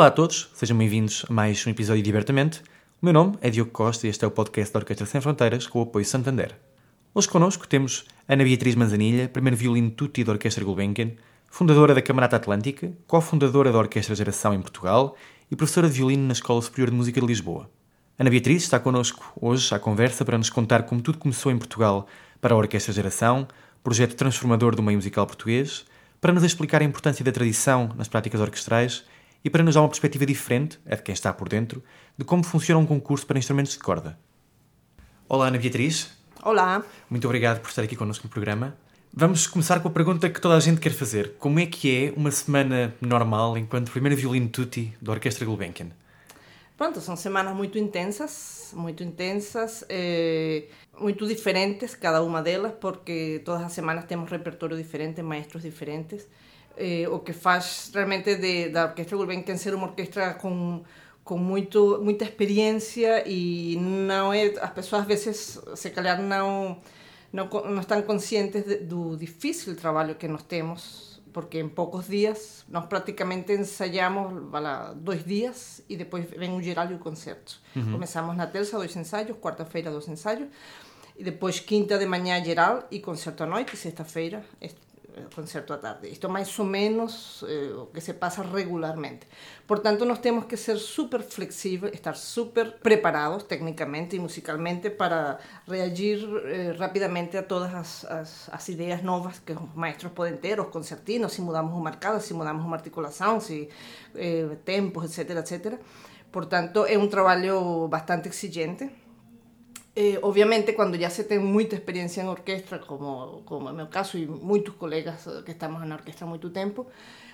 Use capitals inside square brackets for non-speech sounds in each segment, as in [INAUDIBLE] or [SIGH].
Olá a todos, sejam bem-vindos a mais um episódio de Abertamente. O meu nome é Diogo Costa e este é o podcast da Orquestra Sem Fronteiras com o apoio Santander. Hoje connosco temos Ana Beatriz Manzanilha, primeiro violino tutti da Orquestra Gulbenkian, fundadora da Camarata Atlântica, cofundadora da Orquestra Geração em Portugal e professora de violino na Escola Superior de Música de Lisboa. Ana Beatriz está connosco hoje à conversa para nos contar como tudo começou em Portugal para a Orquestra Geração, projeto transformador do meio musical português, para nos explicar a importância da tradição nas práticas orquestrais e para nos dar uma perspectiva diferente, é de quem está por dentro, de como funciona um concurso para instrumentos de corda. Olá, Ana Beatriz. Olá. Muito obrigado por estar aqui connosco no programa. Vamos começar com a pergunta que toda a gente quer fazer. Como é que é uma semana normal enquanto primeiro violino tutti da Orquestra Gulbenkian? Pronto, são semanas muito intensas, muito intensas, eh, muito diferentes cada uma delas, porque todas as semanas temos repertório diferente, maestros diferentes. Eh, o que faz realmente de, da Orquestra Gulbenkian ser uma orquestra com com muito muita experiência e não é as pessoas às vezes se calhar não não, não estão conscientes de, do difícil trabalho que nós temos porque em poucos dias nós praticamente ensaiamos voilà, dois dias e depois vem o geral e o concerto Uhum. começamos na terça dois ensaios quarta-feira dois ensaios e depois quinta de manhã geral e concerto à noite sexta-feira concerto à tarde. Isto é mais ou menos eh, o que se passa regularmente. Portanto, nós temos que ser super flexíveis, estar super preparados tecnicamente e musicalmente para reagir eh, rapidamente a todas as, as, as ideias novas que os maestros podem ter, os concertinos, se mudamos uma marcada, se mudamos uma articulação, se eh, tempos, etc, etc. Portanto, é um trabalho bastante exigente. Eh, obviamente, quando já se tem muita experiência em orquestra, como, como o meu caso, e muitos colegas eh, que estamos na orquestra há muito tempo,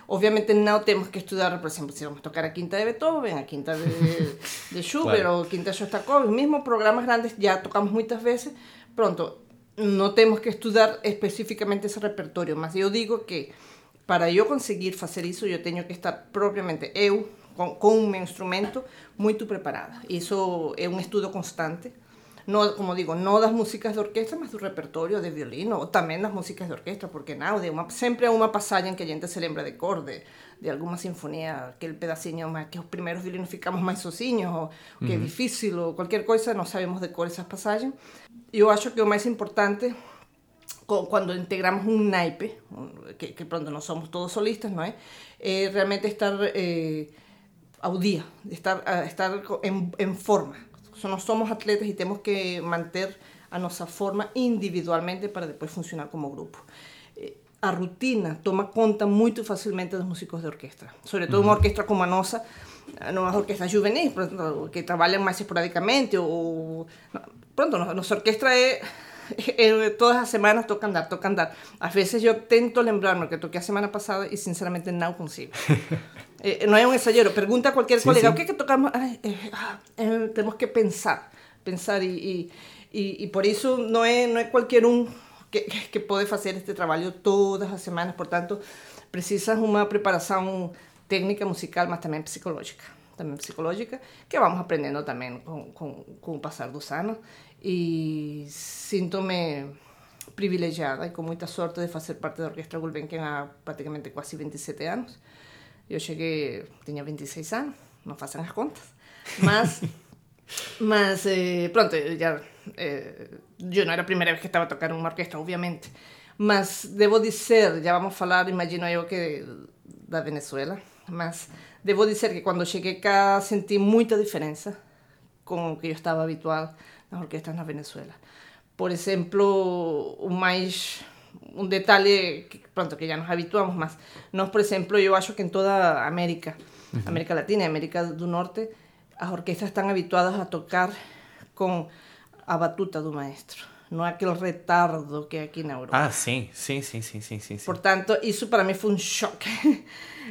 obviamente não temos que estudar, por exemplo, se vamos tocar a quinta de Beethoven, a quinta de, [LAUGHS] de Schubert Claro. a quinta de Shostakovich, mesmo programas grandes já tocamos muitas vezes, pronto, não temos que estudar especificamente esse repertório, mas eu digo que para eu conseguir fazer isso, eu tenho que estar propriamente eu, com o meu instrumento, muito preparada. Isso é um estudo constante. No, como digo, no das músicas de orquestra, mas do repertório de violino, ou também das músicas de orquestra, porque não, de uma, sempre há uma passagem que a gente se lembra de cor, de, de alguma sinfonia, aquele pedacinho mais, que os primeiros violinos ficamos mais sozinhos, ou que é difícil, ou qualquer coisa, não sabemos de cor essas passagens. Eu acho que o mais importante cuando integramos un naipe, que, que pronto no somos todos solistas, ¿no es? Eh, realmente estar eh, ao día, estar, a- estar en, en forma. Nós somos atletas e temos que manter a nossa forma individualmente para depois funcionar como grupo. Eh, A rutina toma conta muito facilmente dos músicos de orquestra, sobre todo uma orquestra como a nossa, não as orquestras juvenis, que trabalham mais esporadicamente, ou... Pronto, no- nossa orquestra é eh, todas as semanas toca andar, toca andar. Às vezes eu tento lembrar-me que toquei a semana passada e sinceramente não consigo. [LAUGHS] Eh, não é um ensaiero, pergunta a qualquer Sim, colega sim. o que é que tocamos. Ai, eh, ah, eh, temos que pensar, pensar e, e, e, e por isso não é, não é qualquer um que, que que pode fazer este trabalho todas as semanas, portanto, precisas uma preparação técnica musical, mas também psicológica. Também psicológica, que vamos aprendendo também com, com, com o passar dos anos. E sinto-me privilegiada e com muita sorte de fazer parte da Orquestra Gulbenkian há praticamente quase 27 anos. Eu cheguei, tinha 26 anos, não façam as contas, mas, [LAUGHS] mas eh, pronto, eu já, eh, eu não era a primeira vez que estava a tocar uma orquestra, obviamente, mas devo dizer, já vamos falar, imagino eu que da Venezuela, mas devo dizer que quando cheguei cá senti muita diferença com o que eu estava habitual nas orquestras na Venezuela. Por exemplo, o mais um detalhe que, pronto, que já nos habituamos, mas nós, por exemplo, eu acho que em toda a América, América Latina e América do Norte, as orquestras estão habituadas a tocar com a batuta do maestro. não é aquele retardo que aqui na Europa. Ah, sim, sim, sim, sim, sim, sim. sim. Portanto, isso para mim foi um choque.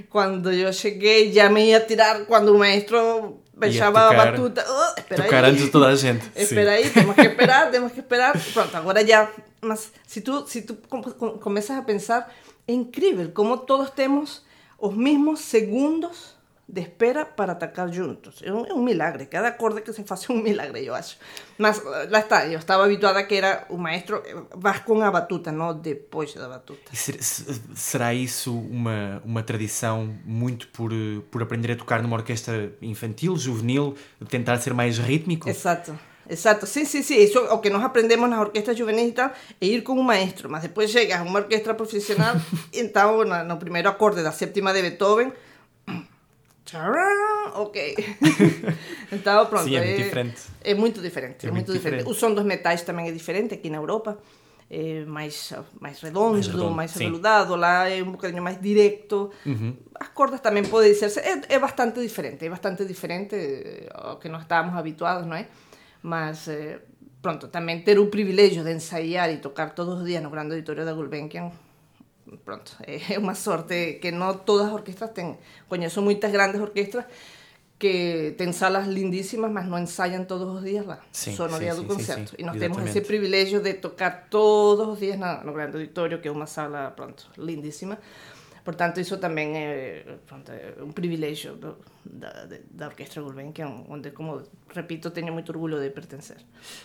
Quando eu cheguei, já me ia tirar, quando o maestro a tocar- batuta. Oh, espera de toda a gente. Espera aí, temos que esperar, temos que esperar. Pronto, agora já. Mas se tu, se tu com- com- começas a pensar, é incrível como todos temos os mesmos segundos de espera para atacar juntos. Um, é um milagre. Cada acorde que se faz é um milagre, eu acho. Mas eh, lá está, eu estava habituada que era o maestro, eh, vas com a batuta, não depois da batuta. Ser- se- será isso uma, uma tradição muito por, eh, por aprender a tocar numa orquestra infantil, juvenil, tentar ser mais rítmico? Exato. Exato, sim, sim, sí, eso o que nós aprendemos nas orquestras juvenis e tal, é ir com um maestro, mas depois chegas a uma orquestra profissional, [LAUGHS] então na- no primeiro acorde da sétima de Beethoven, ok. [LAUGHS] então pronto, Sim, é muito diferente. É muito diferente, É é, muito muito diferente. diferente. O som dos metais também é diferente aqui na Europa, é mais, mais redondo, Mais mais, redondo, sim. aveludado, lá é um bocadinho mais directo. As cordas também podem dizer é, é bastante diferente, é bastante diferente eh, ao que nós estávamos habituados, não é? Mas, eh, pronto, também ter o privilégio de ensaiar e tocar todos os dias no grande auditório da Gulbenkian, pronto, é uma sorte que não todas as orquestras têm. Conheço muitas grandes orquestras que têm salas lindíssimas, mas não ensaiam todos os dias lá, no sim, dia sim, do concerto. E nós temos exatamente. esse privilégio de tocar todos os dias na, no grande auditório, que é uma sala, pronto, lindíssima. Portanto, isso também é, pronto, é um privilégio do, da, da Orquestra Gulbenkian, onde, como repito, tenho muito orgulho de pertencer.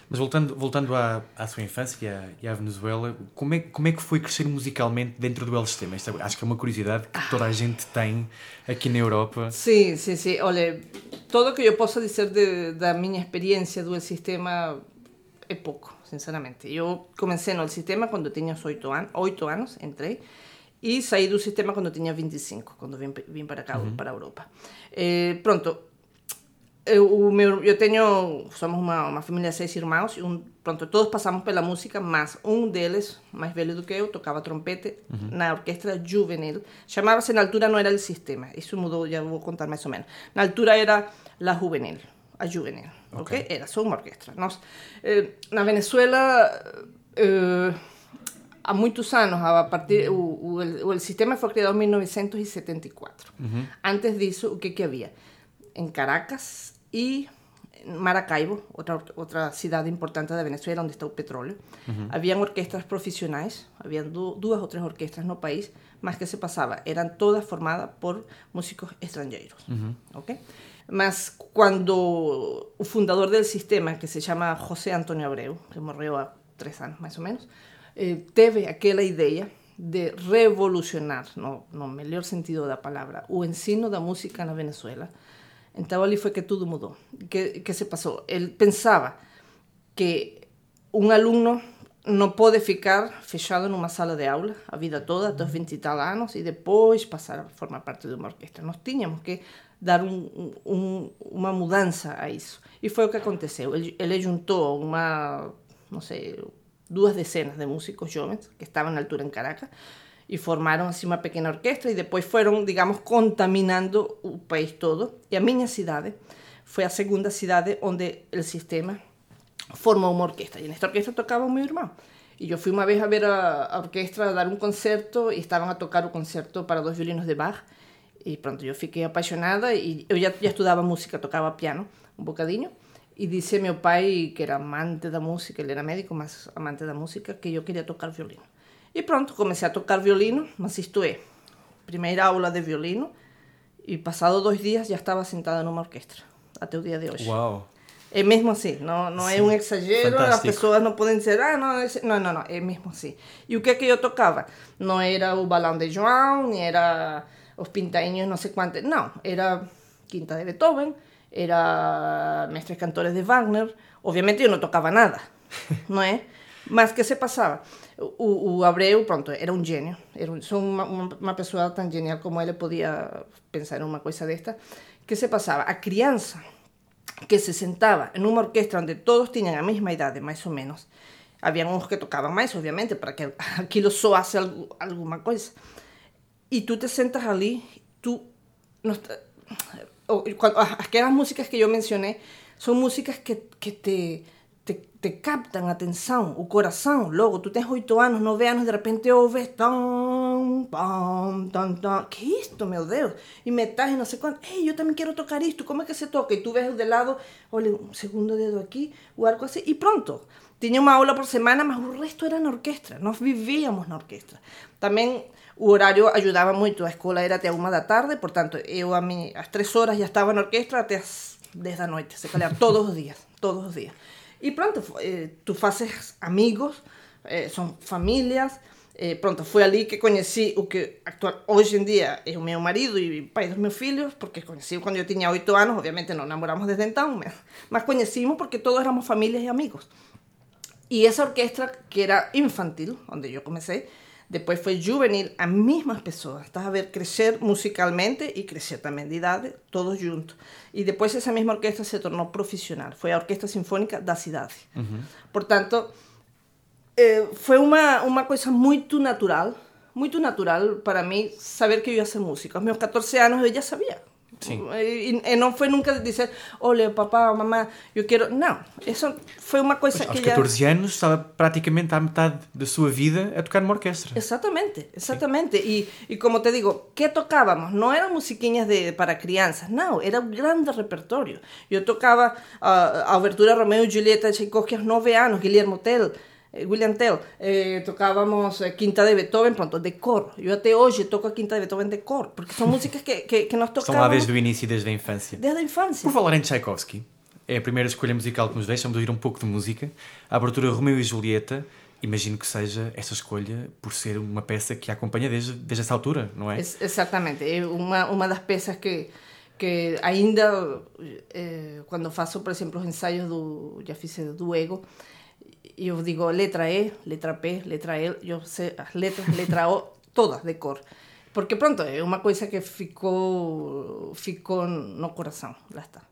Mas voltando, voltando à, à sua infância e à, e à Venezuela, como é, como é que foi crescer musicalmente dentro do El Sistema? Isto é- acho que é uma curiosidade que toda a gente tem aqui na Europa. Sim, sim, sim. Olha, todo o que eu possa dizer de, da minha experiência do El Sistema é pouco, sinceramente. Eu comecei no El Sistema quando tinha 8 anos, 8 anos entrei, e saí do sistema quando eu tinha 25, quando vim, vim para cá, para a Europa. Eh, pronto, eu, o meu, eu tenho, somos uma, uma família de seis irmãos, e um, pronto, todos passamos pela música, mas um deles, mais velho do que eu, tocava trompete na orquestra juvenil. Chamava-se, na altura não era o sistema, isso mudou, já vou contar mais ou menos. Na altura era la juvenil, a juvenil, ok? Ok. Era só uma orquestra. Nós, eh, na Venezuela, eh, há muitos anos, a partir, o, o, el, o sistema foi criado em 1974. Antes disso, o que, que havia? Em Caracas e Maracaibo, outra, outra cidade importante da Venezuela, onde está o petróleo, haviam orquestras profissionais, haviam du duas ou três orquestras no país, mas que se passava, eram todas formadas por músicos estrangeiros. ok? Mas quando o fundador del sistema, que se chama José Antonio Abreu, que morreu há três anos mais ou menos, eh, teve aquela ideia de revolucionar, no, no melhor sentido da palavra, o ensino da música na Venezuela. Então ali foi que tudo mudou. Que, que se passou? Ele pensava que um aluno não pode ficar fechado numa sala de aula a vida toda, até os 20 e tal anos, a formar parte de uma orquestra. Nós tínhamos que dar um, um, uma mudança a isso. E foi o que aconteceu. Ele, ele juntou uma, não sei, duas dezenas de músicos jovens que estavam na altura em Caracas e formaram assim uma pequena orquestra e depois foram, digamos, contaminando o país todo. E a minha cidade foi a segunda cidade onde o sistema formou uma orquestra. E nesta orquestra tocava o meu irmão. E eu fui uma vez a ver a, a orquestra dar um concerto e estavam a tocar o concerto para dois violinos de Bach. E pronto, eu fiquei apaixonada e eu já, já estudava música, tocava piano um bocadinho. E disse meu pai, que era amante da música, ele era médico, mas amante da música, que eu queria tocar violino. E pronto, comecei a tocar violino, mas isto é, primeira aula de violino, e passado dois dias já estava sentada numa orquestra, até o dia de hoje. Uau! É mesmo assim, não, não é Sim, um exagero, as fantástico. pessoas não podem dizer, ah, não, não, não, não, é mesmo assim. E o que é que eu tocava? Não era o balão de João, nem era os pintainhos, não sei quantos, não, era quinta de Beethoven, era mestres cantores de Wagner, obviamente eu não tocava nada, não é? Mas que se passava? O, o Abreu, pronto, era um gênio, era um, uma, uma, pessoa tão genial como ele podia pensar em uma coisa desta, que se passava? A criança que se sentaba en uma orquestra onde todos tiñan a mesma idade, máis ou menos. Habían uns que tocaban máis, obviamente, para que aquilo soase algo, alguma coisa. E tú te sentas ali, tú... No, está- o- cuando- aquelas músicas que yo mencioné son músicas que, que te, te te, captam a atenção, o coração. Logo, tu tens oito anos, nove anos, de repente ouves tão, pam, tam, tam. Que é isto, meu Deus? E metais e não sei quanto. Ei, eu também quero tocar isto. Como é que se toca? E tu ves de lado, olha, um segundo dedo aqui, o arco assim, e pronto. Tinha uma aula por semana, mas o resto era na orquestra. Nós vivíamos na orquestra. Também o horário ajudava muito. A escola era até uma da tarde, portanto, eu a mim, às três horas já estava na orquestra até as dez da noite. Se calhar todos os dias, todos os dias. E pronto, eh, tu fazes amigos, eh, são famílias. Eh, pronto, foi ali que conheci o que actual, hoje em dia é o meu marido e pai dos meus filhos, porque conheci quando eu tinha oito anos, obviamente não namoramos desde então, mas, [LAUGHS] mas conhecimos porque todos éramos famílias e amigos. E essa orquestra, que era infantil, onde eu comecei, depois foi juvenil, as mesmas pessoas. Estás a ver crescer musicalmente e crescer também de idade, todos juntos. E depois essa mesma orquestra se tornou profissional. Foi a Orquestra Sinfônica da cidade. Portanto, eh, foi uma, uma coisa muito natural, muito natural para mim saber que eu ia ser música. Aos meus 14 anos eu já sabia. Sim. E, e não foi nunca dizer, olha, papá, mamãe, eu quero. Não, isso foi uma coisa Aos que já. 14 anos estava praticamente à metade da sua vida a tocar numa orquestra. Exatamente, exatamente. E, e como te digo, que tocábamos? Não eram musiquinhas de, para crianças, não, era um grande repertório. Eu tocava a, a abertura Romeo e Julieta de Tchaikovsky aos 9 anos, Guillermo Tell, William Tell, eh, tocábamos eh, Quinta de Beethoven, pronto, de cor. Eu até hoje toco a Quinta de Beethoven de cor, porque são músicas que, que, que nós Estão tocávamos lá desde o início e desde a infância. desde a infância. Por falar em Tchaikovsky, é a primeira escolha musical que nos deixa, vamos ouvir um pouco de música. A abertura Romeu e Julieta, imagino que seja essa escolha por ser uma peça que a acompanha desde, desde essa altura, não é? Ex- Exatamente, é uma, uma das peças que, que ainda, eh, quando faço, por exemplo, os ensaios do, já fiz do ego, eu digo letra E, letra P, letra L, eu sei as letras, letra O, [LAUGHS] todas de cor. Porque pronto, é uma coisa que ficou, ficou no coração, lá está.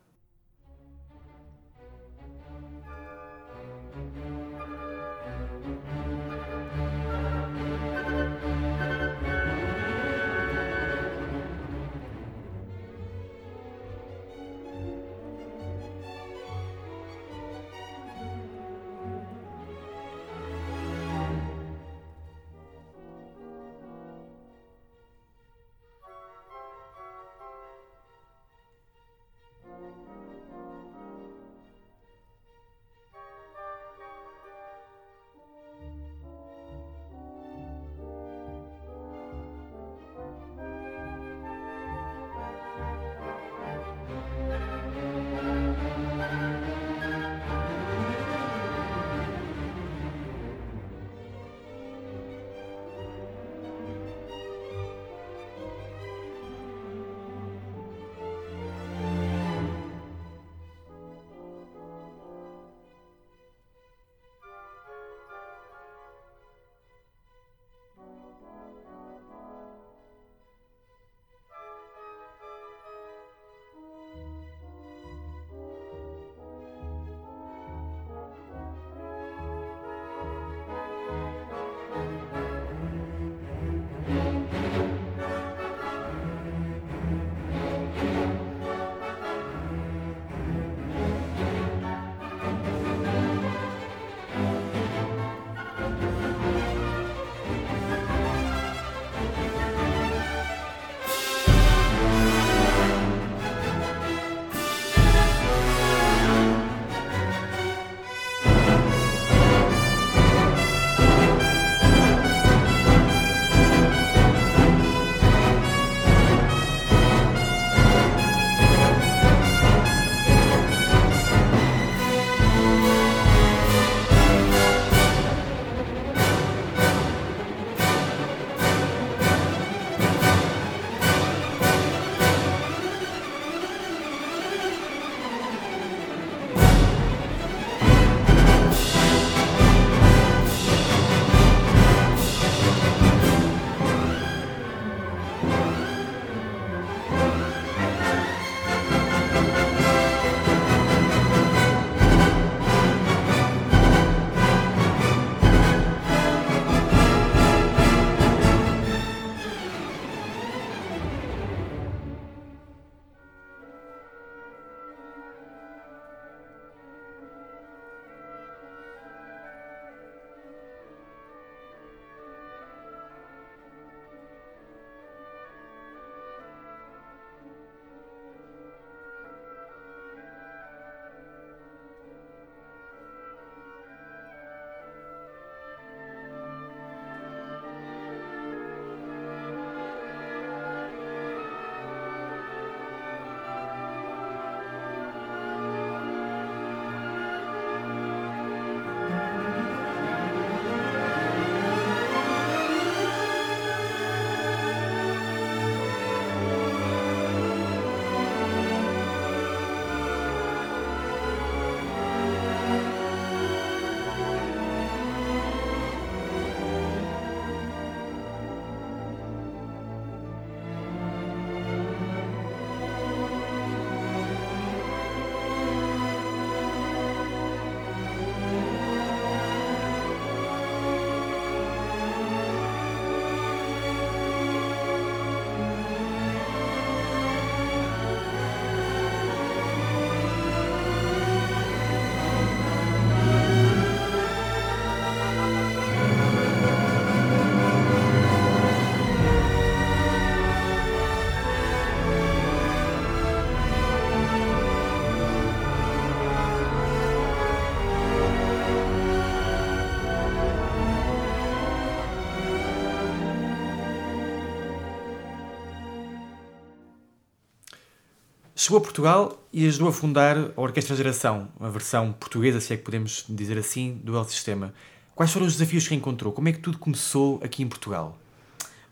Chegou a Portugal e ajudou a fundar a Orquestra Geração, a versão portuguesa, se é que podemos dizer assim, do El Sistema. Quais foram os desafios que encontrou? Como é que tudo começou aqui em Portugal?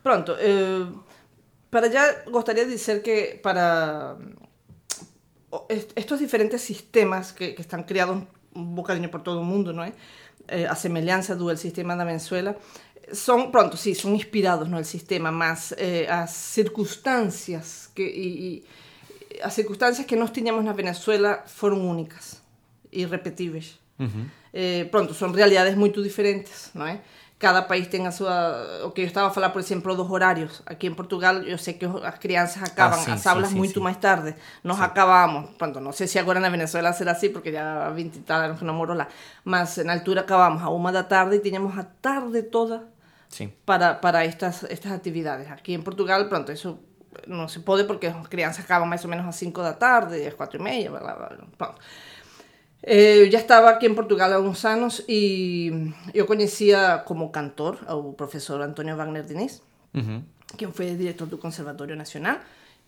Pronto, eh, para allá gostaría de dizer que para estos diferentes sistemas que, que están criados un bocadinho por todo o mundo, non é? Eh, a semelhanza do el sistema da Venezuela, son, pronto, sí, son inspirados no el sistema, mas eh, as circunstancias que, as circunstancias que nós tiñamos na Venezuela foron únicas, irrepetíveis. Uh -huh. eh, pronto, son realidades moito diferentes, non é? cada país ten a súa o que eu estaba a falar por exemplo dos horarios aquí en Portugal eu sei que as crianças acaban ah, sí, as aulas sí, moito sí. máis tarde nos sí. acabamos pronto, non sei se agora na Venezuela será así porque ya 20 e tal anos que non moro lá mas na altura acabamos a uma da tarde e tiñamos a tarde toda sí. para, para estas, estas actividades aquí en Portugal pronto, eso non se pode porque as crianças acaban máis ou menos a 5 da tarde, as 4 e meia. Eh, ya estaba aquí en Portugal há uns anos e eu coñecía como cantor ao profesor Antonio Wagner Diniz, uh -huh. quen foi director do Conservatorio Nacional.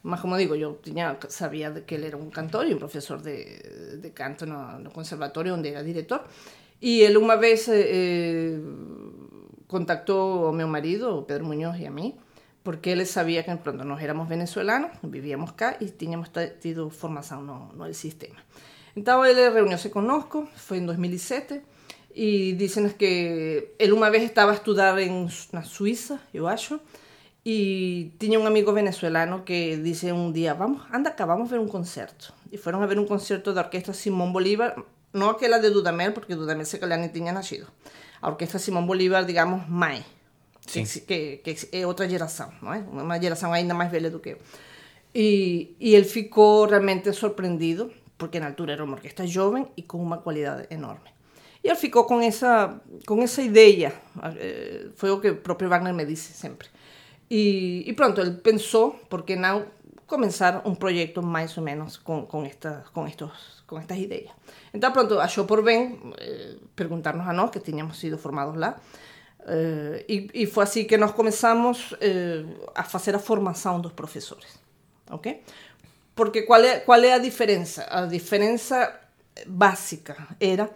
Mas, como digo, eu tiña, sabía de que ele era un cantor e un profesor de, de canto no, no conservatorio onde era director. E ele unha vez eh, contactou ao meu marido, o Pedro Muñoz, e a mí, porque ele sabía que pronto nos éramos venezolanos, vivíamos cá e tiñamos tido formación no, no el sistema. Então ele reuniu-se conosco, foi em 2007, e disse-nos que ele uma vez estava a estudar em, na Suíça, eu acho, e tinha um amigo venezuelano que disse um dia, vamos, anda cá, vamos ver um concerto. E foram a ver um concerto da orquestra Simón Bolívar, não aquela de Dudamel, porque Dudamel se calhar nem tinha nascido. A orquestra Simón Bolívar, digamos, mãe, que, que, que, é outra geração, não é? Uma geração ainda mais velha do que eu. E, e ele ficou realmente surpreendido porque na altura era uma orquestra jovem e com uma qualidade enorme. E ele ficou com essa, com essa ideia, eh, foi o que o próprio Wagner me disse sempre. E, e pronto, ele pensou, por que não começar um projeto mais ou menos com, com, esta, com, estos, com estas ideias. Então, pronto, achou por bem eh, perguntar-nos a nós, que tínhamos sido formados lá, eh, e, e foi assim que nós começamos eh, a fazer a formação dos professores. ok? Porque qual é, qual é a diferença? A diferença básica era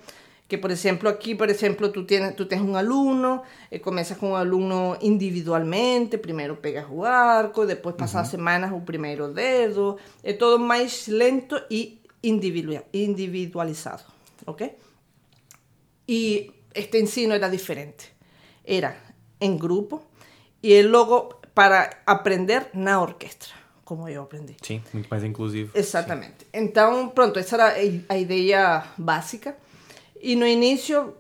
que, por exemplo, aqui, por exemplo, tu tens, tu tens um aluno, e começas com um aluno individualmente, primeiro pegas o arco, depois passas uhum. semanas o primeiro dedo, é todo mais lento e individualizado, ok? E este ensino era diferente, era em grupo e logo para aprender na orquestra como eu aprendi. Sim, muito mais inclusivo. Exatamente. Sim. Então, pronto, essa era a ideia básica. E no início,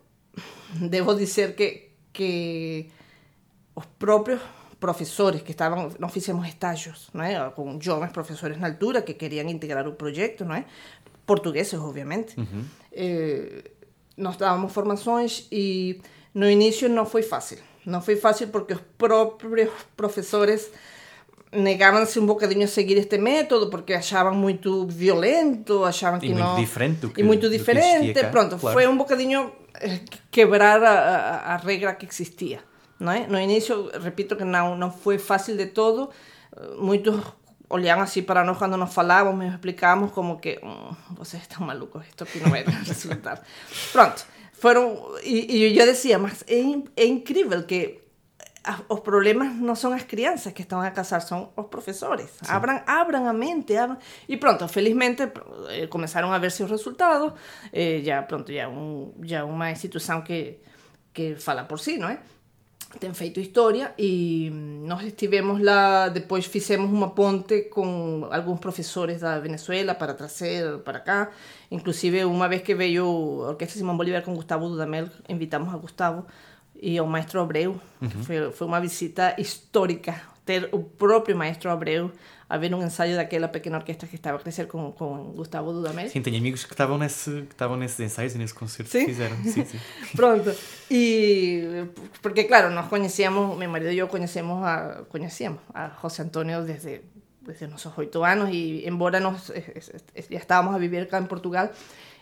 devo dizer que, que os próprios professores que estavam, nós fizemos estágios, não é? com jovens professores na altura que queriam integrar o projeto, não é? portugueses, obviamente. Uhum. Eh, nós dávamos formações e no início não foi fácil. Não foi fácil porque os próprios professores negavam-se um bocadinho a seguir este método porque achavam muito violento, achavam que e não... muito diferente do que E muito diferente, pronto, claro. foi um bocadinho eh, quebrar a, a, a, regra que existia, não é? No início, repito que não, não foi fácil de todo, muitos olhavam assim para nós quando nos falávamos, nos explicávamos como que hum, vocês estão malucos, isto aqui não vai resultar. pronto, foram... E, e eu dizia, mas é, é incrível que os problemas não são as crianças que estão a casar, são os professores. Abram, abram a mente. Abram. E pronto, felizmente eh, começaram a ver-se os resultados. Eh, já, pronto, já, um, já uma instituição que, que fala por si, não é? Tem feito história e nós estivemos lá, depois fizemos uma ponte com alguns professores da Venezuela para trazer para cá. Inclusive, uma vez que veio a Orquestra Simão Bolívar com Gustavo Dudamel, invitamos a Gustavo e ao maestro Abreu. Uhum. Foi, foi uma visita histórica ter o próprio maestro Abreu a ver um ensaio daquela pequena orquestra que estava a crescer com, com Gustavo Dudamel. Sim, tenho amigos que estavam, nesse, que estavam nesses ensaios e nesse concerto sim? que fizeram. Sim, sim. [LAUGHS] Pronto. E porque, claro, nós conhecíamos, meu marido e eu conhecemos a, conhecíamos a José Antonio desde, desde nossos oito anos e, embora nós já estávamos a viver cá em Portugal,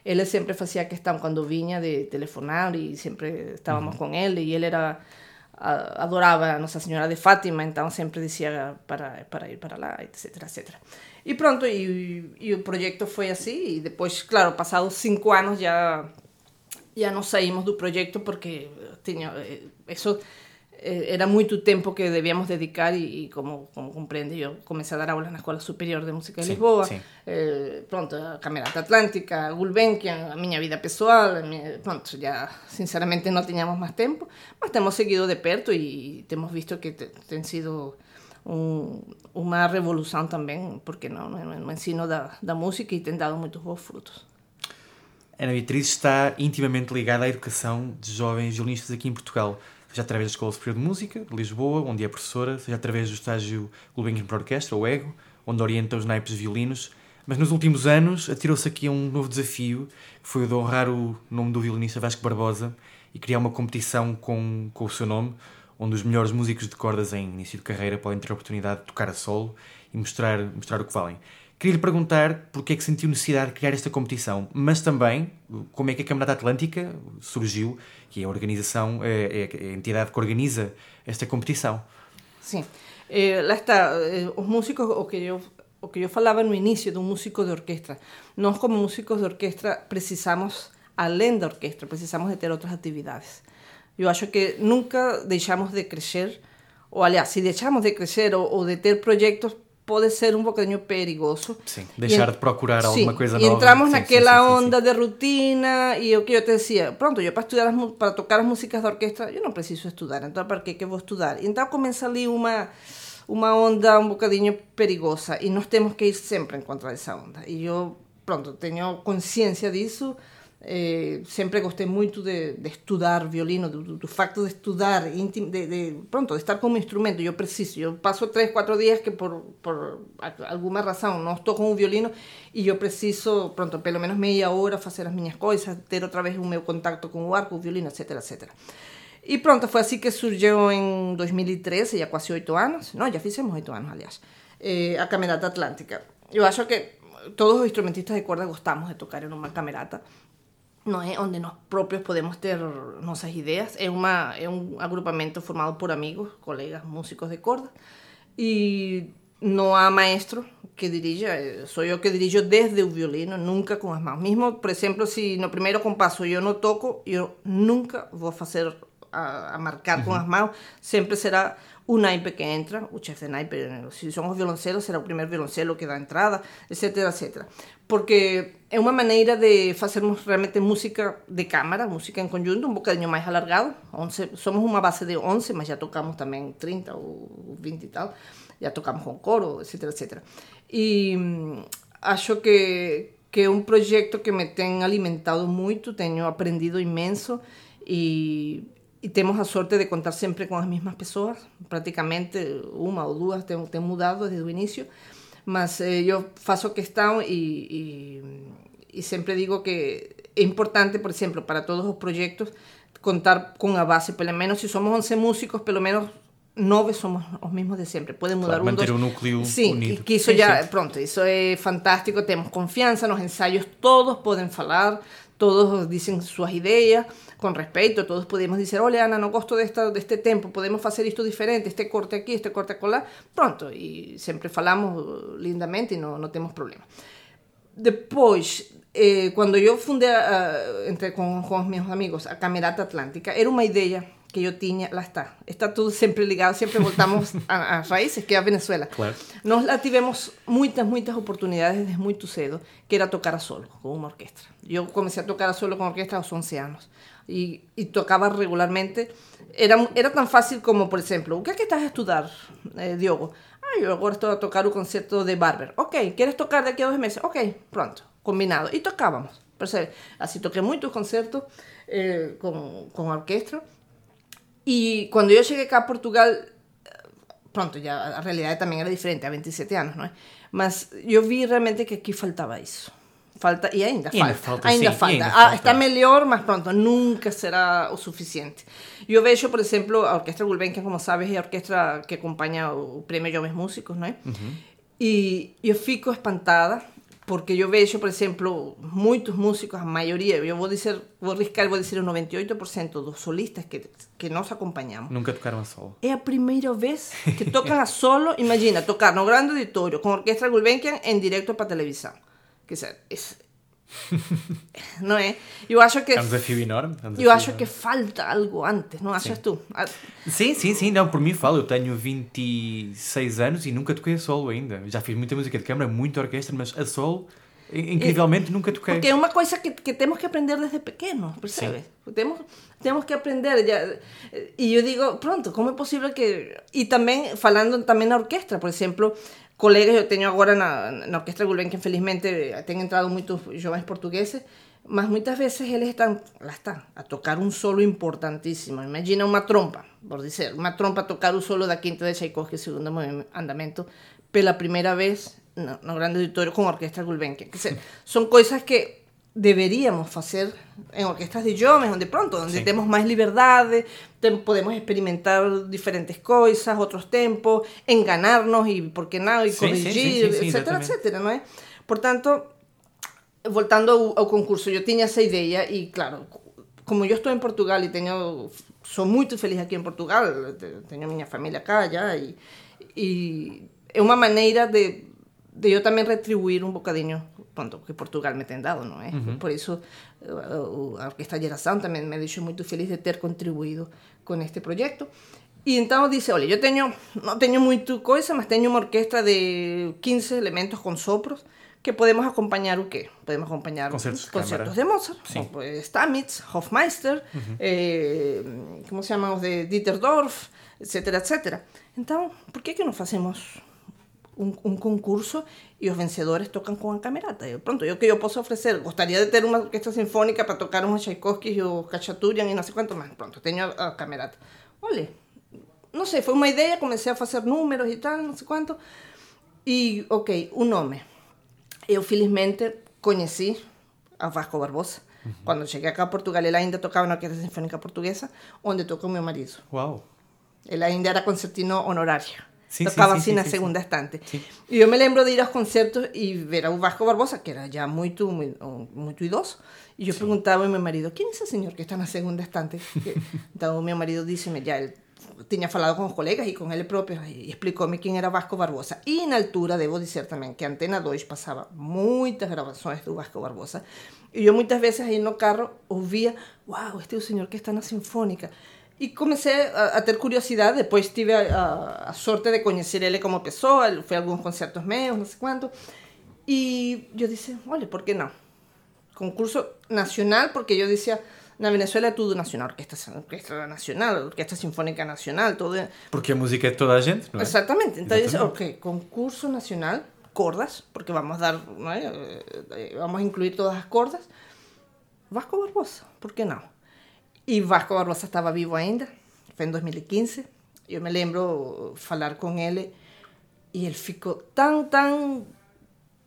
ele sempre fazia questão quando vinha de telefonar e sempre estávamos uhum. com ele e ele era a, adorava a Nossa Senhora de Fátima, então sempre dizia para, para ir para lá, etc, etc. E pronto, e, e o projeto foi assim, e depois, claro, passados cinco anos já, já não saímos do projeto porque tinha, isso eh, era muito tempo que debíamos dedicar e, como, como compreende, eu comecei a dar aulas na Escola Superior de Música de Lisboa, eh, pronto, a Camerata Atlântica, a Gulbenkian, a minha vida pessoal, a pronto, já sinceramente não tínhamos mais tempo, mas temos seguido de perto e temos visto que te- tem sido um, uma revolução também, porque não, no, no ensino da, da música e tem dado muitos bons frutos. Ana Beatriz está intimamente ligada à educação de jovens violinistas aqui em Portugal, seja através da Escola Superior de Música de Lisboa, onde é professora, seja através do estágio Gulbenkian para Orquestra, ou EGO, onde orienta os naipes de violinos. Mas nos últimos anos atirou-se aqui a um novo desafio, que foi o de honrar o nome do violinista Vasco Barbosa e criar uma competição com, com o seu nome, onde os melhores músicos de cordas em início de carreira podem ter a oportunidade de tocar a solo e mostrar, mostrar o que valem. Queria lhe perguntar porque é que sentiu necessidade de criar esta competição, mas também como é que a Camarada Atlântica surgiu, que é a organização, é, é a entidade que organiza esta competição. Sim. Eh, lá está, eh, os músicos, o que eu o que eu falava no início de um músico de orquestra, nós como músicos de orquestra precisamos, além da orquestra, precisamos de ter outras atividades. Eu acho que nunca deixamos de crescer, ou aliás, se deixamos de crescer ou, ou de ter projetos, pode ser um bocadinho perigoso. Sim, deixar E de procurar alguma Sim, coisa e nova. entramos Sim, naquela sim, onda de rutina e o que eu te decía, pronto, eu para estudar as para tocar as músicas da orquestra, eu não preciso estudar, então para que que vou estudar? Então começa ali uma uma onda um bocadinho perigosa e nós temos que ir sempre em contra dessa onda. E eu, pronto, tenho consciência disso, eh, sempre gostei de, de estudar violino, do, do- facto de estudar, de, de, pronto, de estar como instrumento. Eu preciso, eu passo três, quatro dias que por, por alguma razão não estou com violino e eu preciso, pronto, pelo menos meia hora fazer as minhas coisas, ter outra vez o meu contato com o arco, o violino, etc, etc. E pronto, foi assim que surgiu em 2013, já quase oito anos, não, já fizemos oito anos, aliás, eh, a Camerata Atlântica. Eu acho que todos os instrumentistas de corda gostamos de tocar em uma camerata, não é? Onde nós próprios podemos ter nossas ideias. É, uma, é um agrupamento formado por amigos, colegas, músicos de corda. E não há maestro que dirija, eh, sou eu que dirijo desde o violino, nunca com as mãos. Mesmo, por exemplo, se no primeiro compasso eu não toco, eu nunca vou fazer a, a marcar com as mãos, sempre será o naipe que entra, o chefe de naipe, se são os violoncelos, será o primeiro violoncelo que dá entrada, etc, etc. Porque é uma maneira de fazermos realmente música de cámara, música em conjunto, um bocadinho mais alargado. 11, somos uma base de 11, mas já tocamos também 30 ou 20 e tal. Já tocamos com coro, etc, etc. E acho que, que é um projeto que me tem alimentado muito, tenho aprendido imenso e, e temos a sorte de contar sempre com as mesmas pessoas, praticamente uma ou duas tem, tem mudado desde o início, mas eh, eu faço questão e, e, e sempre digo que é importante, por exemplo, para todos os projetos, contar com a base, pelo menos se somos 11 músicos, pelo menos nove somos os mesmos de sempre. Pode mudar Claro, um, manter dois. o núcleo Sim, unido. que, isso Sim, já, sim. pronto, isso é fantástico, temos confiança nos ensaios, todos podem falar, todos dizem suas ideias, com respeito, todos podemos dizer, olha Ana, não gosto desta, deste tempo, podemos fazer isto diferente, este corte aqui, este corte acolá, pronto, e sempre falamos lindamente e não, não temos problema. Depois, eh, quando eu fundei, a- entre, com, com amigos, a Camerata Atlântica, era uma ideia que eu tinha, lá está, está tudo sempre ligado, sempre voltamos [LAUGHS] a- às raízes, que é a Venezuela. Claro. Nós lá tivemos muitas, muitas oportunidades desde muito cedo, que era tocar a solo, com uma orquestra. Eu comecei a tocar a solo com orquestra aos 11 anos. E, e tocava regularmente. Era, era tan fácil como, por exemplo, o que é que estás a estudar, eh, Diogo? Ah, eu agora estou a tocar o concerto de Barber. Ok, queres tocar daqui a dois meses? Ok, pronto, combinado. E tocávamos, percebe? Assim, toquei muitos concertos eh, com, com orquestra. E quando eu cheguei cá a Portugal, pronto, já a realidade também era diferente, há 27 anos, não é? Mas eu vi realmente que aqui faltava isso. Falta, e ainda E falta. ainda falta, ainda sim, falta. ainda Ah, falta. está melhor, mas pronto, nunca será o suficiente. Eu vejo, por exemplo, a Orquestra Gulbenkian, como sabes, é a orquestra que acompanha o Prêmio Jovens Músicos, não é? E eu fico espantada porque eu vejo, por exemplo, muitos músicos, a maioria, eu vou dizer, vou arriscar, vou dizer o 98% dos solistas que, que nós acompanhamos. Nunca tocaram a solo. É a primeira vez que tocam a solo, imagina, tocar no grande auditório com a Orquestra Gulbenkian em direto para televisão. Quer dizer, é, não é? Eu acho que É um desafio enorme. é um eu desafio acho enorme. que falta algo antes, não achas tu? Ah, Sim, sim, sim, não, por mim falo, eu tenho 26 anos e nunca toquei a solo ainda. Já fiz muita música de câmara, muita orquestra, mas a solo, in- incrivelmente, nunca toquei. Porque é uma coisa que, que temos que aprender desde pequenos, percebes? Temos, temos que aprender. Já, e eu digo, pronto, como é possível que... E também, falando também na orquestra, por exemplo, colegas, eu tenho agora na, na Orquestra Gulbenkian, felizmente, têm entrado muitos jovens portugueses, mas muitas vezes eles estão, lá está, a tocar um solo importantíssimo. Imagina uma trompa, por dizer, uma trompa tocar o solo da quinta de Tchaikovsky, segundo andamento, pela primeira vez no, no grande auditorio con Orquestra Gulbenkian. Quer dizer, son coisas que deberíamos facer en orquestas de jovens, onde pronto, onde Sí. temos máis liberdade, tem- podemos experimentar diferentes coisas, outros tempos, enganarnos e, por que não, e Sim, sim, corrigir, sim, sim, sim, etc, exatamente. etc, não é? Portanto, voltando ao, concurso, eu tinha essa ideia e, claro, como eu estou em Portugal e tenho, sou muito feliz aqui em Portugal, te- tenho minha família cá já e, e é uma maneira de, de eu também retribuir um bocadinho pronto, que Portugal me tem dado, não é? Por isso, eh, a Orquestra Geração também me deixou muito feliz de ter contribuído com este projeto. E então disse, olha, eu tenho, não tenho muito coisa, mas tenho uma orquestra de 15 elementos com sopros que podemos acompanhar o quê? Podemos acompanhar Concertos de concertos de Mozart, pues, Stamitz, Hofmeister, eh, como se os de Dieter Dorf, etc, etc. Então, por que que não fazemos um, um concurso e os vencedores tocam com a camerata? Eu, pronto, eu que eu posso oferecer, gostaria de ter uma orquestra sinfônica para tocar uns Tchaikovsky os Khachaturian e não sei quanto mais. Pronto, tenho a, a camerata. Olha, não sei, foi uma ideia, comecei a fazer números e tal, não sei quanto. E, ok, o nome. Eu, felizmente, conheci a Vasco Barbosa. Quando cheguei acá a Portugal, ele ainda tocava na Orquestra Sinfônica Portuguesa, onde tocou meu marido. Uau! Ele ainda era concertino honorário. Assim sim, na sim, segunda estante. E eu me lembro de ir aos concertos e ver o Vasco Barbosa, que era já muito, muito, muito idoso. E eu perguntava ao meu marido, quem é esse senhor que está na segunda estante? [LAUGHS] O meu marido disse-me, já ele tinha falado com os colegas e com ele próprio e explicou-me quem era Vasco Barbosa. E na altura, devo dizer também, que a Antena 2 passava muitas gravações do Vasco Barbosa. E eu muitas vezes aí no carro ouvia, uau, este é o senhor que está na Sinfônica. E comecei a, a ter curiosidade, depois tive a, a, a sorte de conhecer ele como pessoa, ele foi a alguns concertos meus, não sei quanto. E eu disse, olha, por que não? Concurso nacional, porque eu dizia, na Venezuela tudo nacional, orquestra, orquestra nacional, orquestra sinfônica nacional, todo. Porque a música é toda a gente, não é? Exatamente. Então eu disse, ok, concurso nacional, cordas, porque vamos dar, é? Eh, vamos a incluir todas as cordas. Vasco Barbosa, por que não? E Vasco Barbosa estava vivo ainda, foi em 2015. Eu me lembro falar com ele e ele ficou tão, tão,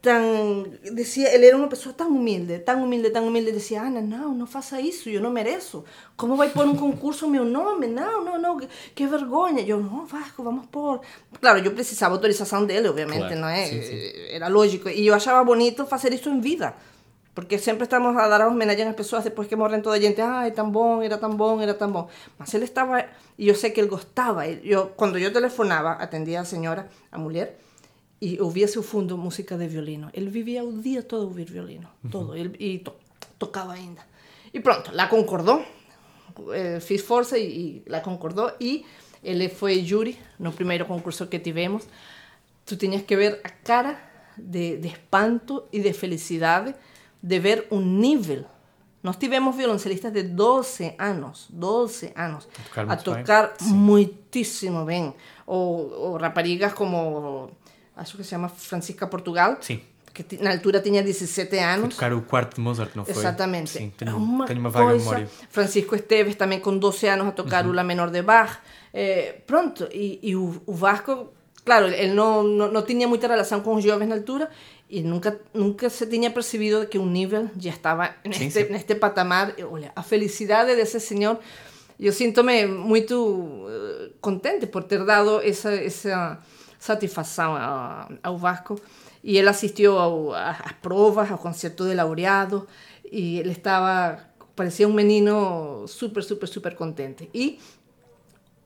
tão. Decía, ele era uma pessoa tão humilde, tão humilde, tão humilde. Decía, Ana, não, não faça isso, eu não mereço. Como vai pôr um concurso meu nome? Não, não, não, que, que vergonha. Eu, não, Vasco, vamos pôr. Claro, eu precisava autorização dele, obviamente, Claro, não é? sim, sim. Era lógico. E eu achava bonito fazer isso em vida. Porque sempre estamos a dar a homenagem às pessoas depois que morrem toda a gente. Ai, tão bom, era tão bom, era tão bom. Mas ele estava, e eu sei que ele gostava. Eu, quando eu telefonava, atendia a senhora, a mulher, e ouvia seu fundo música de violino. Ele vivia o dia todo a ouvir violino, todo. Ele, e to, tocava ainda. E pronto, lá concordou. Eh, fiz força e, e lá concordou. E ele foi júri no primeiro concurso que tivemos. Tu tinhas que ver a cara de, de espanto e de felicidade de ver o nível. Nós tivemos violoncelistas de 12 anos, 12 anos, tocar a bem. tocar muitíssimo bem. Ou, ou raparigas como, acho que se chama Francisca Portugal, Sim. que na altura tinha 17 Foi anos. tocar o quarto de Mozart, não foi? Exatamente. Sim, tenho uma tenho uma vaga coisa- memória. Francisco Esteves também com 12 anos a tocar o La Menor de Bach. Eh, pronto, e, e o, o Vasco, claro, ele não, não, não tinha muita relação com os jovens na altura e nunca, nunca se tinha percebido de que o nível já estava Sim, neste, sim. neste patamar. E, Olha, a felicidade desse senhor, eu sinto-me muito eh, contente por ter dado essa, essa satisfação a- ao Vasco. e ele assistiu às provas, ao concerto de laureado, e ele estava, parecia um menino super, super, super contente. E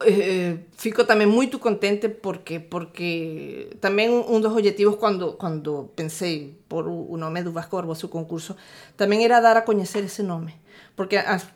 eh, fico também muito contente porque porque também um dos objetivos quando quando pensei por o nome do Vasco Barbosa o concurso também era dar a conhecer esse nome porque as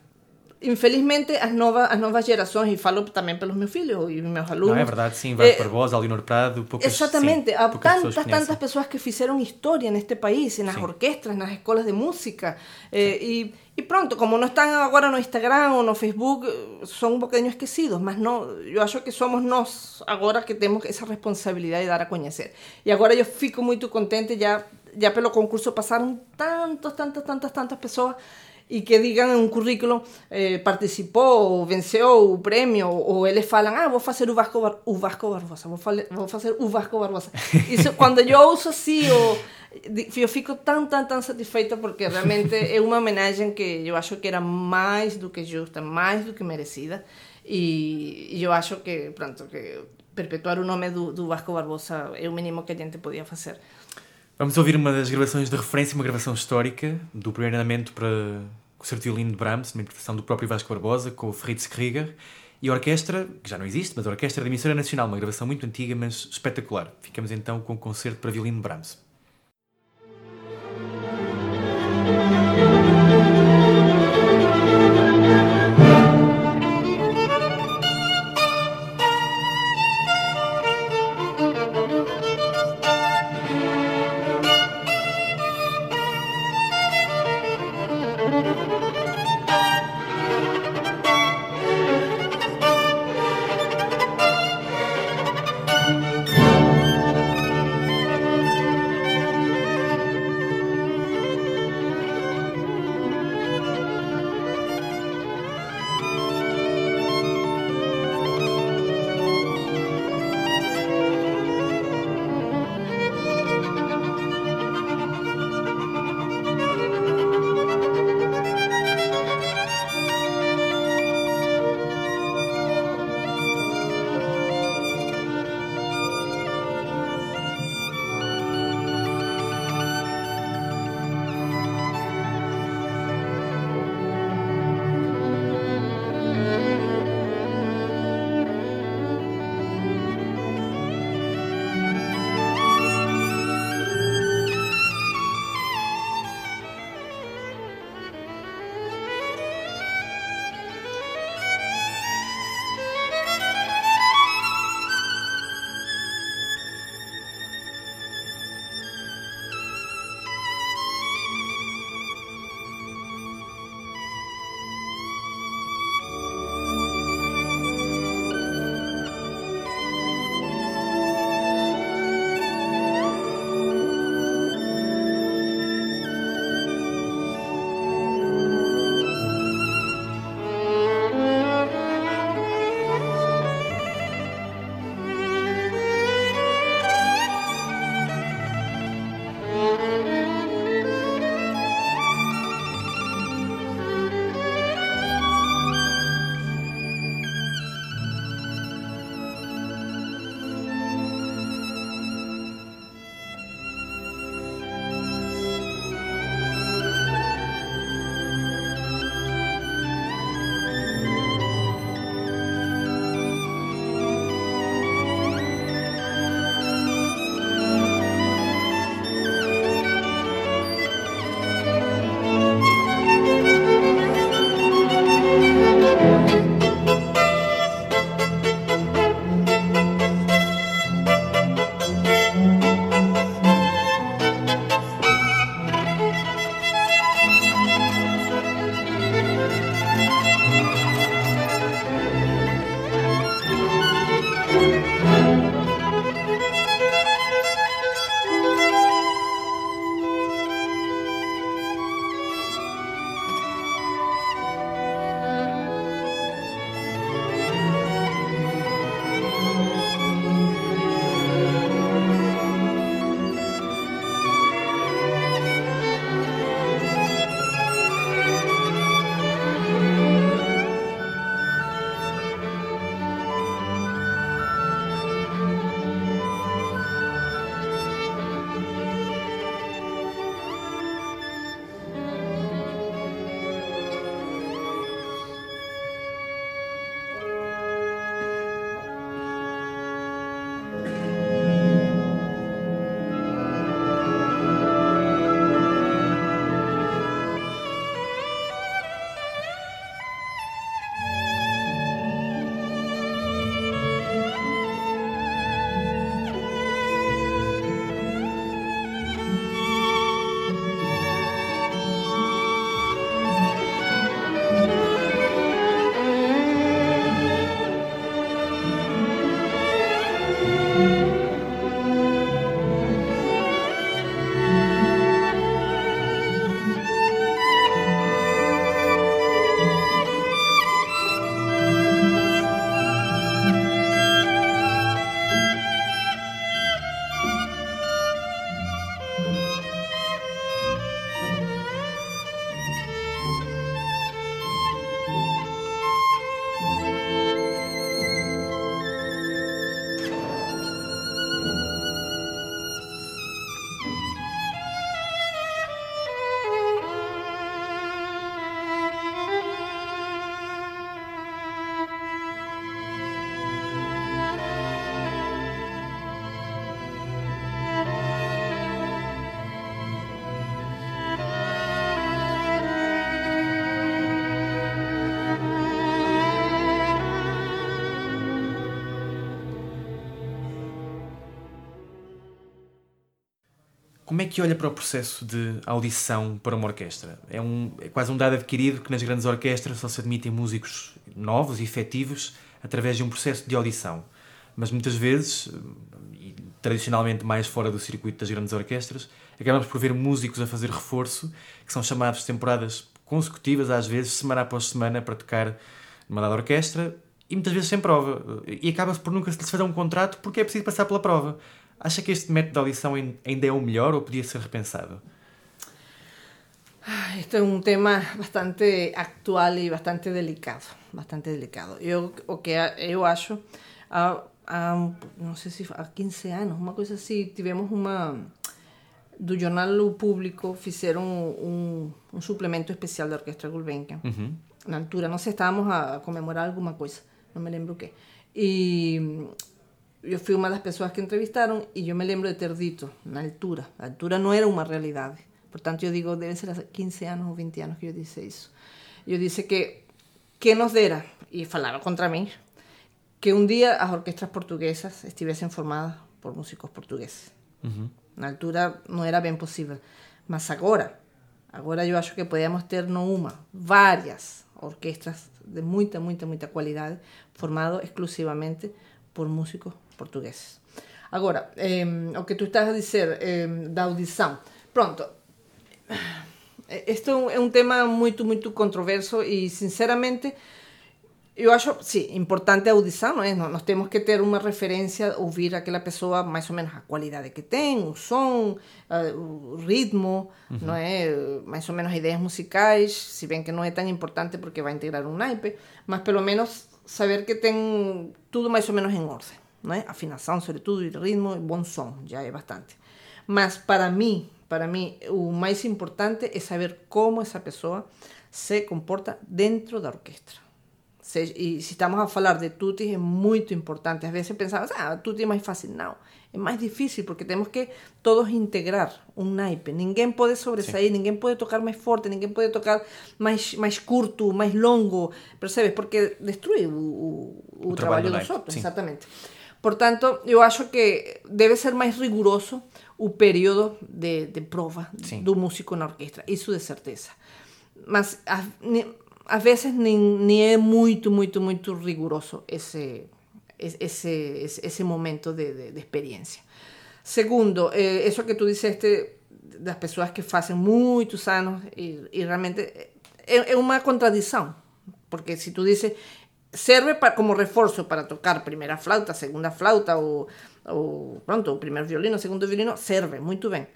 infelizmente as novas as novas gerações e falo também pelos meus filhos e meus alunos não é verdade sim Vasco eh, Barbosa Alinor Prado poucas, exatamente sim, há tantas tantas pessoas que fizeram história neste país nas orquestras nas escolas de música eh, e E pronto, como não estão agora no Instagram ou no Facebook, são um bocadinho esquecidos, mas não, eu acho que somos nós agora que temos essa responsabilidade de dar a conhecer. E agora eu fico muito contente, já, já pelo concurso passaram tantas, tantas, tantas, tantas pessoas e que digam em um currículo eh, participou, venceu o prêmio, ou eles falam, ah, vou fazer [LAUGHS] o Vasco, Bar o Vasco Barbosa, vou, vou fazer o Vasco Barbosa. Isso, quando eu ouço assim, o eu fico tão, tão, tão satisfeita porque realmente [LAUGHS] é uma homenagem que eu acho que era mais do que justa, mais do que merecida. E, eu acho que, pronto, que perpetuar o nome do, do Vasco Barbosa é o mínimo que a gente podia fazer. Vamos ouvir uma das gravações de referência, uma gravação histórica do primeiro andamento para o concerto de violino de Brahms, uma interpretação do próprio Vasco Barbosa com o Fritz Krieger e a orquestra, que já não existe, mas a orquestra da emissora nacional, uma gravação muito antiga, mas espetacular. Ficamos então com o concerto para violino de Brahms. Como é que olha para o processo de audição para uma orquestra? É, um, é quase um dado adquirido que nas grandes orquestras só se admitem músicos novos e efetivos através de um processo de audição. Mas muitas vezes, e tradicionalmente mais fora do circuito das grandes orquestras, acabamos por ver músicos a fazer reforço, que são chamados temporadas consecutivas, às vezes, semana após semana, para tocar numa dada orquestra, e muitas vezes sem prova. E acaba-se por nunca se lhes fazer um contrato porque é preciso passar pela prova. Acha que este método de audição ainda é o melhor ou podia ser repensado? Este é um tema bastante atual e bastante delicado, bastante delicado. Eu o que eu acho há, há não sei se há 15 anos, uma coisa assim, tivemos uma do jornal Público fizeram um, um, um suplemento especial da Orquestra Gulbenkian. Uhum. Na altura, não sei, estávamos a comemorar alguma coisa, não me lembro o quê. E eu fui uma das pessoas que entrevistaram e eu me lembro de ter dito, na altura, a altura não era uma realidade. Portanto, eu digo, devem ser há 15 anos ou 20 anos que eu disse isso. Eu disse que que nos dera, e falava contra mim, que um dia as orquestras portuguesas estivessem formadas por músicos portugueses. Uhum. Na altura não era bem possível. Mas agora, agora eu acho que podíamos ter não uma, várias orquestras de muita, muita, muita qualidade, formado exclusivamente por músicos portugueses. Agora, eh, o que tu estás a dizer eh, da audição, pronto, este é um tema muito, muito controverso e, sinceramente, eu acho, sim, importante a audição, não é? Nós temos que ter uma referência, ouvir aquela pessoa mais ou menos a qualidade que tem, o som, o ritmo, uhum. não é? Mais ou menos ideias musicais, se bem que não é tão importante porque vai integrar um naipe, mas pelo menos saber que tem tudo mais ou menos em ordem, não é? Afinação, sobretudo, e ritmo, e bom som, já é bastante. Mas para mim, para mim, o mais importante é saber como essa pessoa se comporta dentro da orquestra Se, e se estamos a falar de tutti, é muito importante. Às vezes pensamos, ah, tutti é mais fácil. Não, é mais difícil porque temos que todos integrar um naipe. Ninguém pode sobressair, Sim. ninguém pode tocar mais forte, ninguém pode tocar mais, mais curto, mais longo, percebes? Porque destrui o, o, o, o trabalho, trabalho dos outros, Sim. exatamente. Portanto, eu acho que deve ser mais rigoroso o período de, de prova Sim. do músico na orquestra, isso de certeza. Mas às vezes nem, nem é muito, muito, muito rigoroso esse, esse, esse momento de, de, de experiência. Segundo, eh, isso que tu disseste das pessoas que fazem muitos anos e, e realmente é, é, uma contradição, porque se tu dizes serve para, como reforço para tocar primeira flauta, segunda flauta ou, ou pronto, o primeiro violino, segundo violino, serve muito bem.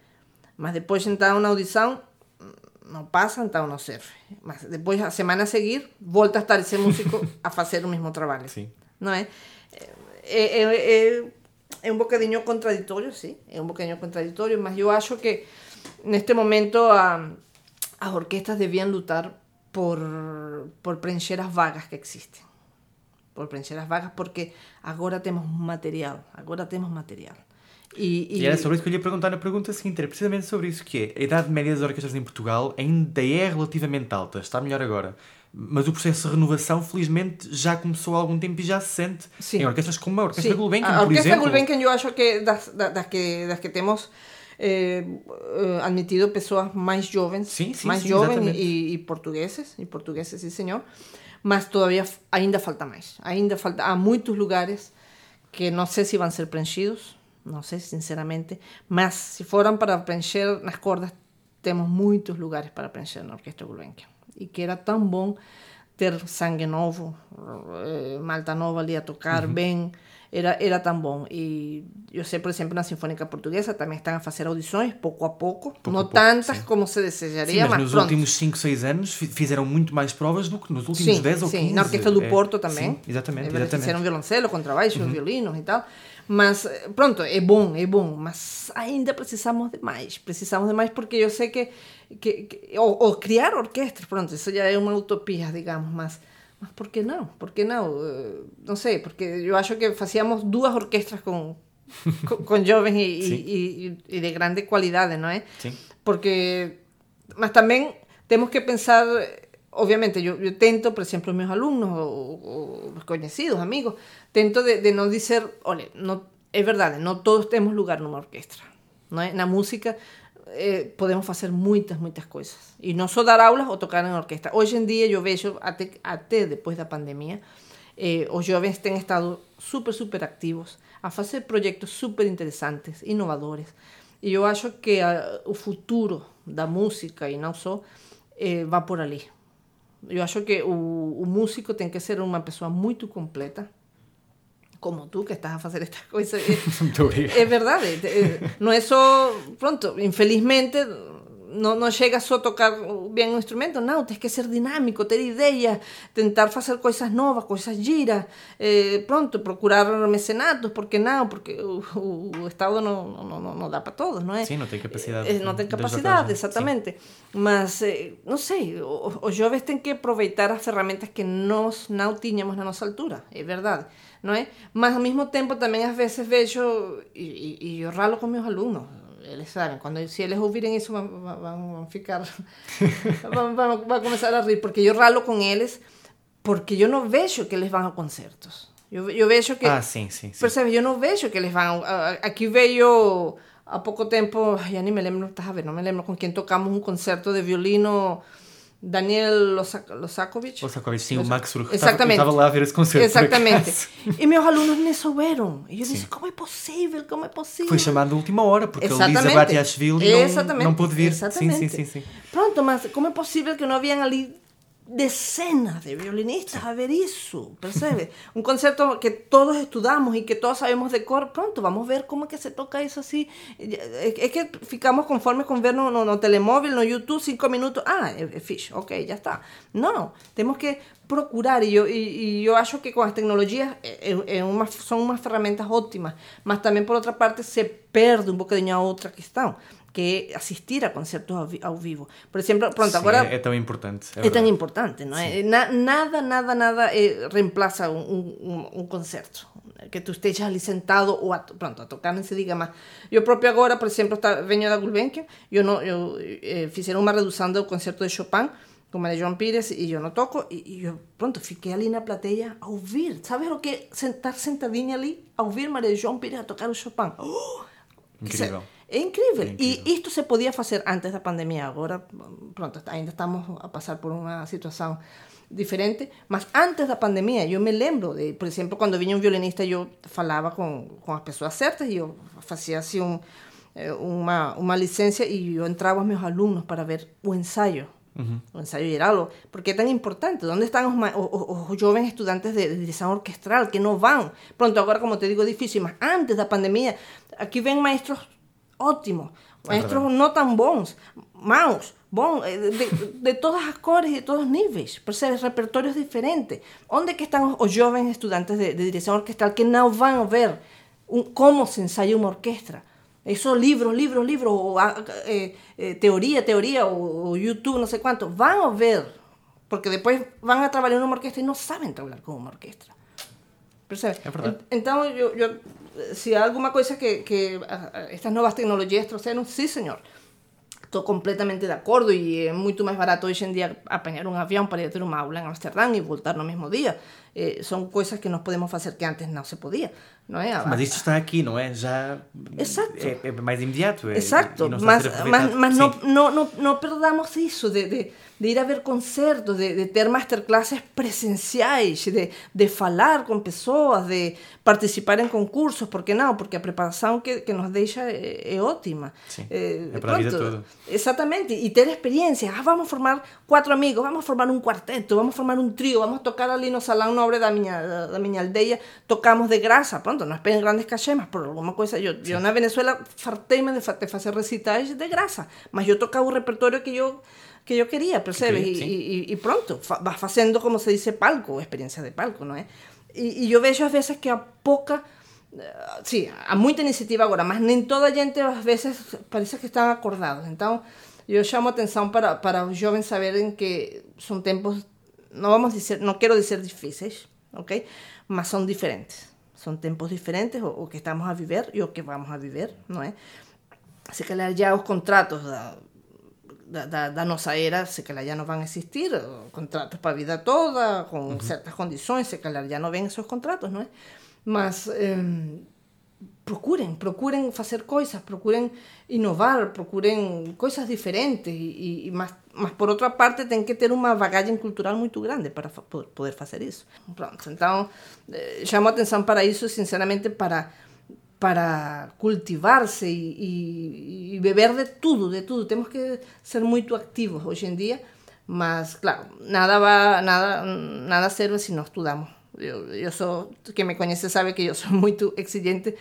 Mas depois então na audição não passa, então não serve. Mas depois, a semana a seguir, volta a estar esse músico [LAUGHS] a fazer o mesmo trabalho. Sim. Não é? É, é, é, é um bocadinho contraditório, sim, é um bocadinho contraditório, mas eu acho que neste momento a, as orquestas deviam lutar por, por preencher as vagas que existem. Por preencher as vagas, porque agora temos material, agora temos material. E, e... e, era sobre isso que eu lhe ia perguntar na pergunta seguinte, era precisamente sobre isso que é, a idade média das orquestras em Portugal ainda é relativamente alta, está melhor agora, mas o processo de renovação, felizmente, já começou há algum tempo e já se sente Sim. em orquestras como a Orquestra Sim. Gulbenkian, a Orquestra exemplo. Gulbenkian eu acho que das, das, que, das que temos eh, eh, admitido pessoas mais jovens, sim, sim, mais sim, jovens e, e, portugueses, e portugueses, sim senhor, mas todavía ainda falta mais, ainda falta, há muitos lugares que não sei se vão ser preenchidos, não sei sinceramente, mas se foram para preencher nas cordas, temos muitos lugares para preencher na Orquestra Gulbenkian. E que era tão bom ter sangue novo, eh, malta nova ali a tocar bem, era, era tão bom. E eu sei, por exemplo, na Sinfônica Portuguesa também estão a fazer audições, pouco a pouco, pouco não a pouco, tantas sim. como se desejaria. Sim, mas, mas nos pronto. últimos 5, 6 anos fizeram muito mais provas do que nos últimos sim, 10 ou 15. Sim, na Orquestra do é, Porto também. Sim, exatamente, exatamente. Fizeram violoncelo, contrabaixo, uhum. violinos e tal. Mas, pronto, é bom, é bom, mas ainda precisamos de mais. Precisamos de mais porque eu sei que. que, que ou, ou, criar orquestras, pronto, isso já é uma utopia, digamos, mas. Mas por que não? Por que não? Uh, não sei, porque eu acho que fazíamos duas orquestras com, com, com jovens e, e, e, e, de grande qualidade, não é? Sim. Porque. Mas também temos que pensar. Obviamente, eu, eu tento, por exemplo, meus alunos, ou, ou conhecidos, amigos, tento de, de non dizer, olha, no, é verdade, non todos temos lugar nunha orquestra. não é? Na música eh, podemos fazer muitas, muitas coisas. E não só dar aulas ou tocar em orquestra. Hoje em dia eu vejo, até, até depois da pandemia, eh, os jovens têm estado super, super ativos a fazer projetos super interessantes, inovadores. E eu acho que a, o futuro da música, e não só, eh, vai por ali. Eu acho que o, o músico tem que ser uma pessoa muito completa, como tú que estás a hacer estas [LAUGHS] cosas. [LAUGHS] es verdad, no es solo, pronto, infelizmente no, no llega só a tocar bien un instrumento, não, tens que ser dinámico, ter ideias, tentar fazer coisas novas, coisas giras, eh, pronto, procurar mecenatos, porque não, porque o, o Estado não, não, não, não dá para todos, não é? Sim, não tem capacidade. Eh, não tem capacidade, exatamente. Sim. Mas, eh, não sei, os, os jovens têm que aproveitar as ferramentas que nós não tínhamos na nossa altura, é verdade, não é? Mas, ao mesmo tempo, também às vezes vejo, e, e, eu ralo com meus alunos, eles saben, cuando si ellos ouviren eso van, van, van a ficar, [LAUGHS] van, van, van, a comenzar a rir, porque yo ralo con eles, porque yo no veo que eles van a concertos. Eu, eu vejo que... Ah, sim, sim, sim. Percebe? Eu não vejo que eles vão... Aqui veio há pouco tempo, já nem me lembro, estás a ver, não me lembro com quem tocamos um concerto de violino Daniel Losakovic. Losakovic, sim, o Max Urk. Exatamente. Estava lá a ver esse concerto. Exatamente. [LAUGHS] E meus alunos nem souberam. E eu disse, como é possível? Como é possível? Foi chamado de última hora, porque Exatamente. a Lisa Batiashvili não, não pôde vir. Exatamente. Sim, sim, sim, sim. Pronto, mas como é possível que não haviam ali decenas de violinistas a ver isso, percebe? um concerto que todos estudamos e que todos sabemos de cor, pronto, vamos ver como é que se toca isso assim. É que ficamos conformes com ver no, no, no telemóvel, no YouTube, cinco minutos, ah, fixe, ok, já está. Não, temos que procurar e eu, e, e eu acho que com as tecnologias é, é uma, são umas ferramentas ótimas, mas também por outra parte se perde um bocadinho a outra questão que asistir a concertos ao, vivo. Por exemplo, pronto. É, é tão importante. É, é tão importante, não é? Na, nada, nada, nada eh, reemplaça um, um, um, concerto. Que tu estejas ali sentado ou a, pronto, a tocar, não se diga mais. Eu próprio agora, por exemplo, está, venho da Gulbenkian, eu, não, eu eh, fizeram uma redução do concerto de Chopin, como de João Pires, e eu não toco, e, e eu, pronto, fiquei ali na plateia a ouvir. Sabes o que é estar sentadinha ali a ouvir Maria João Pires a tocar o Chopin? Oh, Incrível. É incrível. É incrível. E isto se podia fazer antes da pandemia. Agora, pronto, ainda estamos a passar por uma situação diferente. Mas antes da pandemia, eu me lembro, de, por exemplo, quando vinha um violinista, eu falava com, com as pessoas certas e eu fazia assim um, uma, uma licença e eu entrava aos meus alunos para ver o ensaio. Uhum. O ensaio geral, porque é tão importante. Onde estão os, os, os jovens estudantes de, de direção orquestral que não vão? Pronto, agora, como te digo, é difícil, mas antes da pandemia, aqui vêm maestros ótimos, maestros não tão bons, maus, bom, de, de, todas as cores e de todos os níveis, percebes? Repertórios diferentes. Onde que estão os jovens estudantes de, de direção orquestral que não vão ver um, como se ensaia uma orquestra? Esos libros, libros, libros, o, eh, eh, teoría, teoría, o, o, YouTube, no sé cuánto, van a ver, porque después van a trabajar en una orquesta y no saben trabajar con una orquesta. Percebe? Então, eu, eu, se há alguma coisa que, que estas novas tecnologias trouxeram, sim, senhor. Estou completamente de acordo e é muito mais barato hoje em dia apanhar um avião para ir ter uma aula em Amsterdã e voltar no mesmo dia. Eh, são coisas que nós podemos fazer que antes não se podia, não é? Mas isto está aqui, não é? Já Exato. É, é mais imediato. É, Exato, mas, mas, mas não, não, não, não perdamos isso de, de de ir a ver concertos, de, de ter masterclasses presenciais, de, de falar com pessoas, de participar em concursos, porque não? Porque a preparação que, que nos deixa é, é ótima. Sim, é, é para a vida toda. Exatamente, e ter. Ah, vamos formar quatro amigos, vamos formar um quarteto, vamos formar um trio, vamos tocar ali no salão nobre da minha, da minha aldeia, tocamos de graça. Pronto, não esperem grandes cachês, mas por alguma coisa. Eu, eu na Venezuela fartei-me de, de fazer recitais de graça, mas eu tocava o repertório que eu que yo quería, percebes? Que quería, y, y, y, pronto, vas haciendo, como se dice, palco, experiencia de palco, ¿no es? Y, y yo veo a veces que a poca, uh, sí, a muita iniciativa agora, mas nem toda a gente às vezes parece que estão acordados. Então, eu chamo atenção para, para os jovens saberem que são tempos, não vamos dizer, não quero dizer difíceis, ok? Mas são diferentes. São tempos diferentes, o, o que estamos a viver e o que vamos a viver, não é? Se calhar já os contratos da, da, da, nossa era, se calhar já não vão existir contratos para a vida toda, com uhum. certas condições, se calhar já não vêm esses contratos, não é? Mas, eh, procuren, procuren facer coisas, procuren inovar, procuren coisas diferentes e, e mas, mas por outra parte tem que ter uma bagagem cultural muito grande para poder fazer isso. Pronto, então eh, chamo a atenção para isso, sinceramente, para para cultivarse e, e, e beber de tudo, de tudo. Temos que ser muito activos hoje em dia, mas claro, nada va, nada, nada serve se não estudamos. Eu, eu sou, quem me conhece sabe que eu sou muito exigente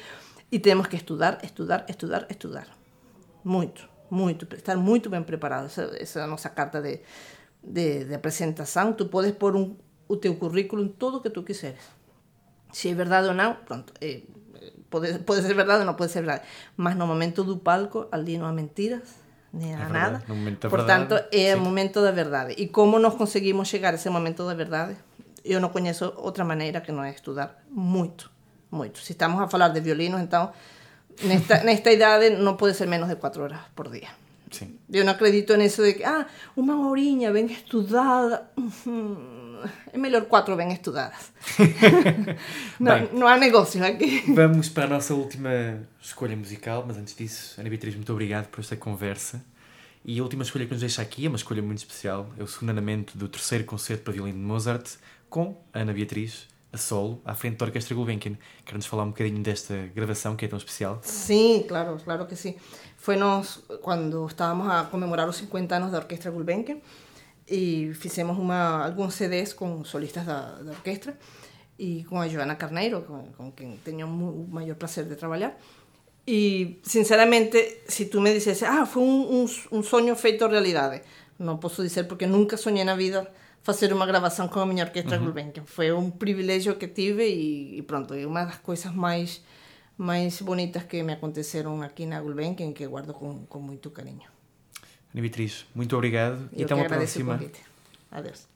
e temos que estudar, estudar, estudar, estudar. Muito, muito, estar muito bem preparado. Essa, essa é a nossa carta de, de, de apresentação. Tu podes pôr um, o teu currículo tudo o que tu quiseres. Se é verdade ou não, pronto, é, pode, pode ser verdade ou não pode ser verdade. Mas no momento do palco, ali não há mentiras, nem há É nada. verdade, no Portanto, é o momento da verdade. E como nós conseguimos chegar a esse momento da verdade? Eu não conheço outra maneira que não é estudar muito, muito. Se estamos a falar de violinos, então, nesta, nesta idade não pode ser menos de quatro horas por dia. Sim. Eu não acredito nisso de que, ah, uma horinha [LAUGHS] [LAUGHS] bem estudada. É melhor quatro bem estudadas. não, Bem. não há negócio aqui. Vamos para a nossa última escolha musical, mas antes disso, Ana Beatriz, muito obrigado por esta conversa. E a última escolha que nos deixa aqui é uma escolha muito especial. É o segundo andamento do terceiro concerto para violino de Mozart, com Ana Beatriz, a solo, à frente da Orquestra Gulbenkian. Quer-nos falar um bocadinho desta gravação que é tão especial? Sim, claro, claro que sí. Foi nos, quando estávamos a comemorar os 50 anos da Orquestra Gulbenkian e fizemos uma, alguns CDs com solistas da, da orquestra e com a Joana Carneiro, com quem tenho o maior prazer de trabalhar. E, sinceramente, se tu me dissesse, ah, um, um sonho feito realidade, não posso dizer porque nunca sonhei na vida fazer uma gravação com a minha orquestra Gulbenkian. Foi um privilégio que tive e, e pronto, é uma das coisas mais mais bonitas que me aconteceram aqui na Gulbenkian que guardo com, com muito carinho. Ana Beatriz, muito obrigado e Eu até que uma próxima. Adeus.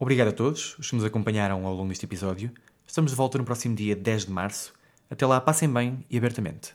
Obrigado a todos os que nos acompanharam ao longo deste episódio. Estamos de volta no próximo dia 10 de março. Até lá, passem bem e abertamente.